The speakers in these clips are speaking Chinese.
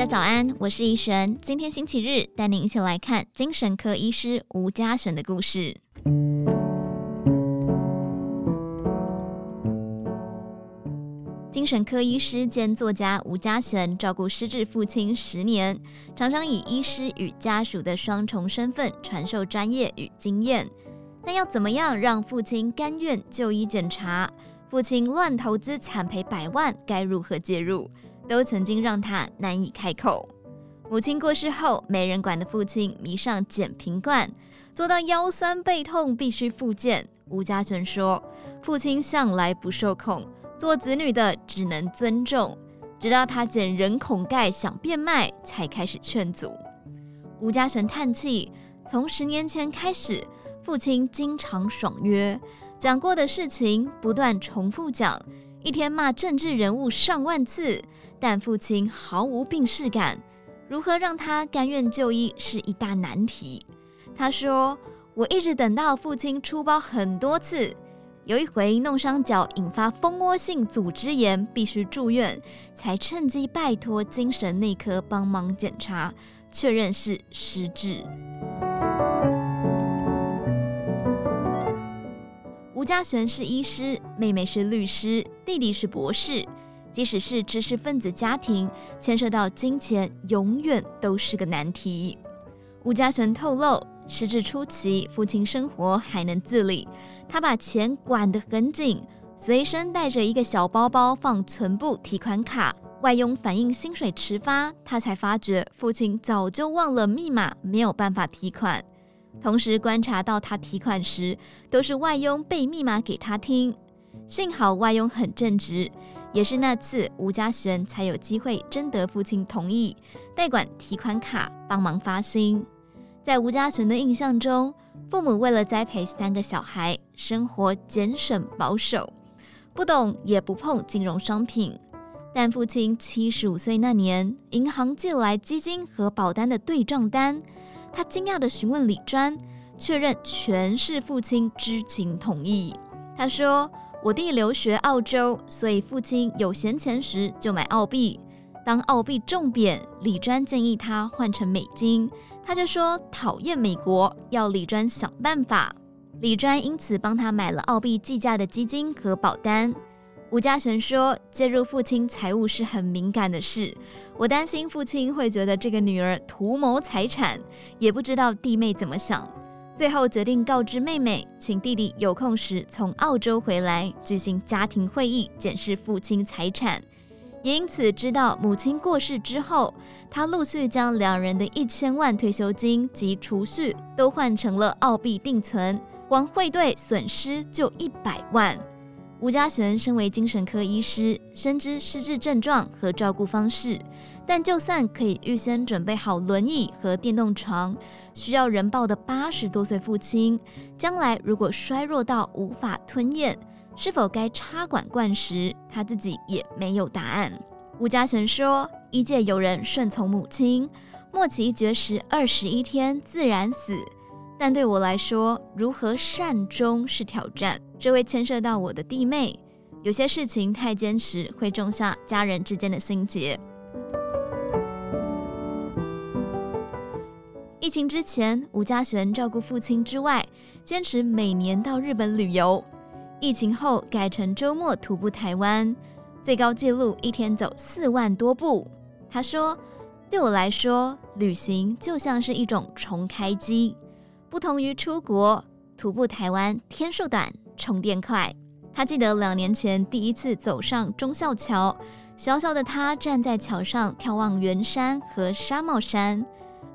家早安，我是怡璇。今天星期日，带您一起来看精神科医师吴家璇的故事。精神科医师兼作家吴家璇照顾失智父亲十年，常常以医师与家属的双重身份传授专业与经验。但要怎么样让父亲甘愿就医检查？父亲乱投资惨赔百万，该如何介入？都曾经让他难以开口。母亲过世后，没人管的父亲迷上捡瓶罐，做到腰酸背痛必须复健。吴家璇说：“父亲向来不受控，做子女的只能尊重。直到他捡人孔盖想变卖，才开始劝阻。”吴家璇叹气：“从十年前开始，父亲经常爽约，讲过的事情不断重复讲，一天骂政治人物上万次。”但父亲毫无病识感，如何让他甘愿就医是一大难题。他说：“我一直等到父亲出包很多次，有一回弄伤脚，引发蜂窝性组织炎，必须住院，才趁机拜托精神内科帮忙检查，确认是失智。”吴佳璇是医师，妹妹是律师，弟弟是博士。即使是知识分子家庭，牵涉到金钱，永远都是个难题。吴佳璇透露，失智初期，父亲生活还能自理，他把钱管得很紧，随身带着一个小包包放存部、提款卡。外佣反映薪水迟发，他才发觉父亲早就忘了密码，没有办法提款。同时观察到他提款时，都是外佣背密码给他听。幸好外佣很正直。也是那次，吴佳璇才有机会征得父亲同意，代管提款卡，帮忙发薪。在吴佳璇的印象中，父母为了栽培三个小孩，生活俭省保守，不懂也不碰金融商品。但父亲七十五岁那年，银行寄来基金和保单的对账单，他惊讶地询问李专，确认全是父亲知情同意。他说。我弟留学澳洲，所以父亲有闲钱时就买澳币。当澳币重贬，李专建议他换成美金，他就说讨厌美国，要李专想办法。李专因此帮他买了澳币计价的基金和保单。吴佳璇说，介入父亲财务是很敏感的事，我担心父亲会觉得这个女儿图谋财产，也不知道弟妹怎么想。最后决定告知妹妹，请弟弟有空时从澳洲回来举行家庭会议，检视父亲财产。也因此知道母亲过世之后，他陆续将两人的一千万退休金及储蓄都换成了澳币定存，光汇兑损失就一百万。吴佳璇身为精神科医师，深知失智症状和照顾方式。但就算可以预先准备好轮椅和电动床，需要人抱的八十多岁父亲，将来如果衰弱到无法吞咽，是否该插管灌食，他自己也没有答案。吴佳璇说：“医界有人顺从母亲，末期绝食二十一天自然死，但对我来说，如何善终是挑战，这会牵涉到我的弟妹，有些事情太坚持，会种下家人之间的心结。”疫情之前，吴家璇照顾父亲之外，坚持每年到日本旅游。疫情后改成周末徒步台湾，最高纪录一天走四万多步。他说：“对我来说，旅行就像是一种重开机，不同于出国，徒步台湾天数短，充电快。”他记得两年前第一次走上忠孝桥，小小的他站在桥上眺望圆山和纱帽山。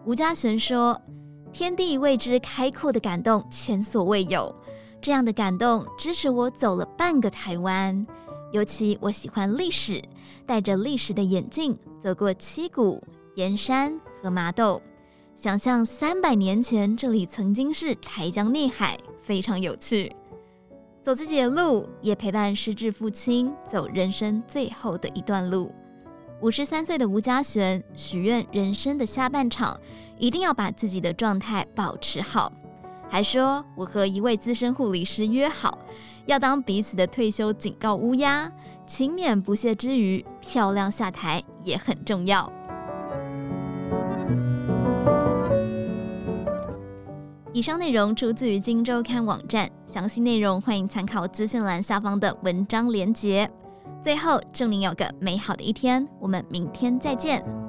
吴家璇说：“天地为之开阔的感动前所未有，这样的感动支持我走了半个台湾。尤其我喜欢历史，戴着历史的眼镜走过七股、盐山和麻豆，想象三百年前这里曾经是台江内海，非常有趣。走自己的路也陪伴失智父亲走人生最后的一段路。五十三岁的吴佳璇许愿人生的下半场一定要把自己的状态保持好还说我和一位资深护理师约好要当彼此的退休警告乌鸦勤勉不懈之余漂亮下台也很重要。以上内容出自于荆州刊网站。详细内容欢迎参考资讯栏下方的文章连结。最后，祝您有个美好的一天，我们明天再见。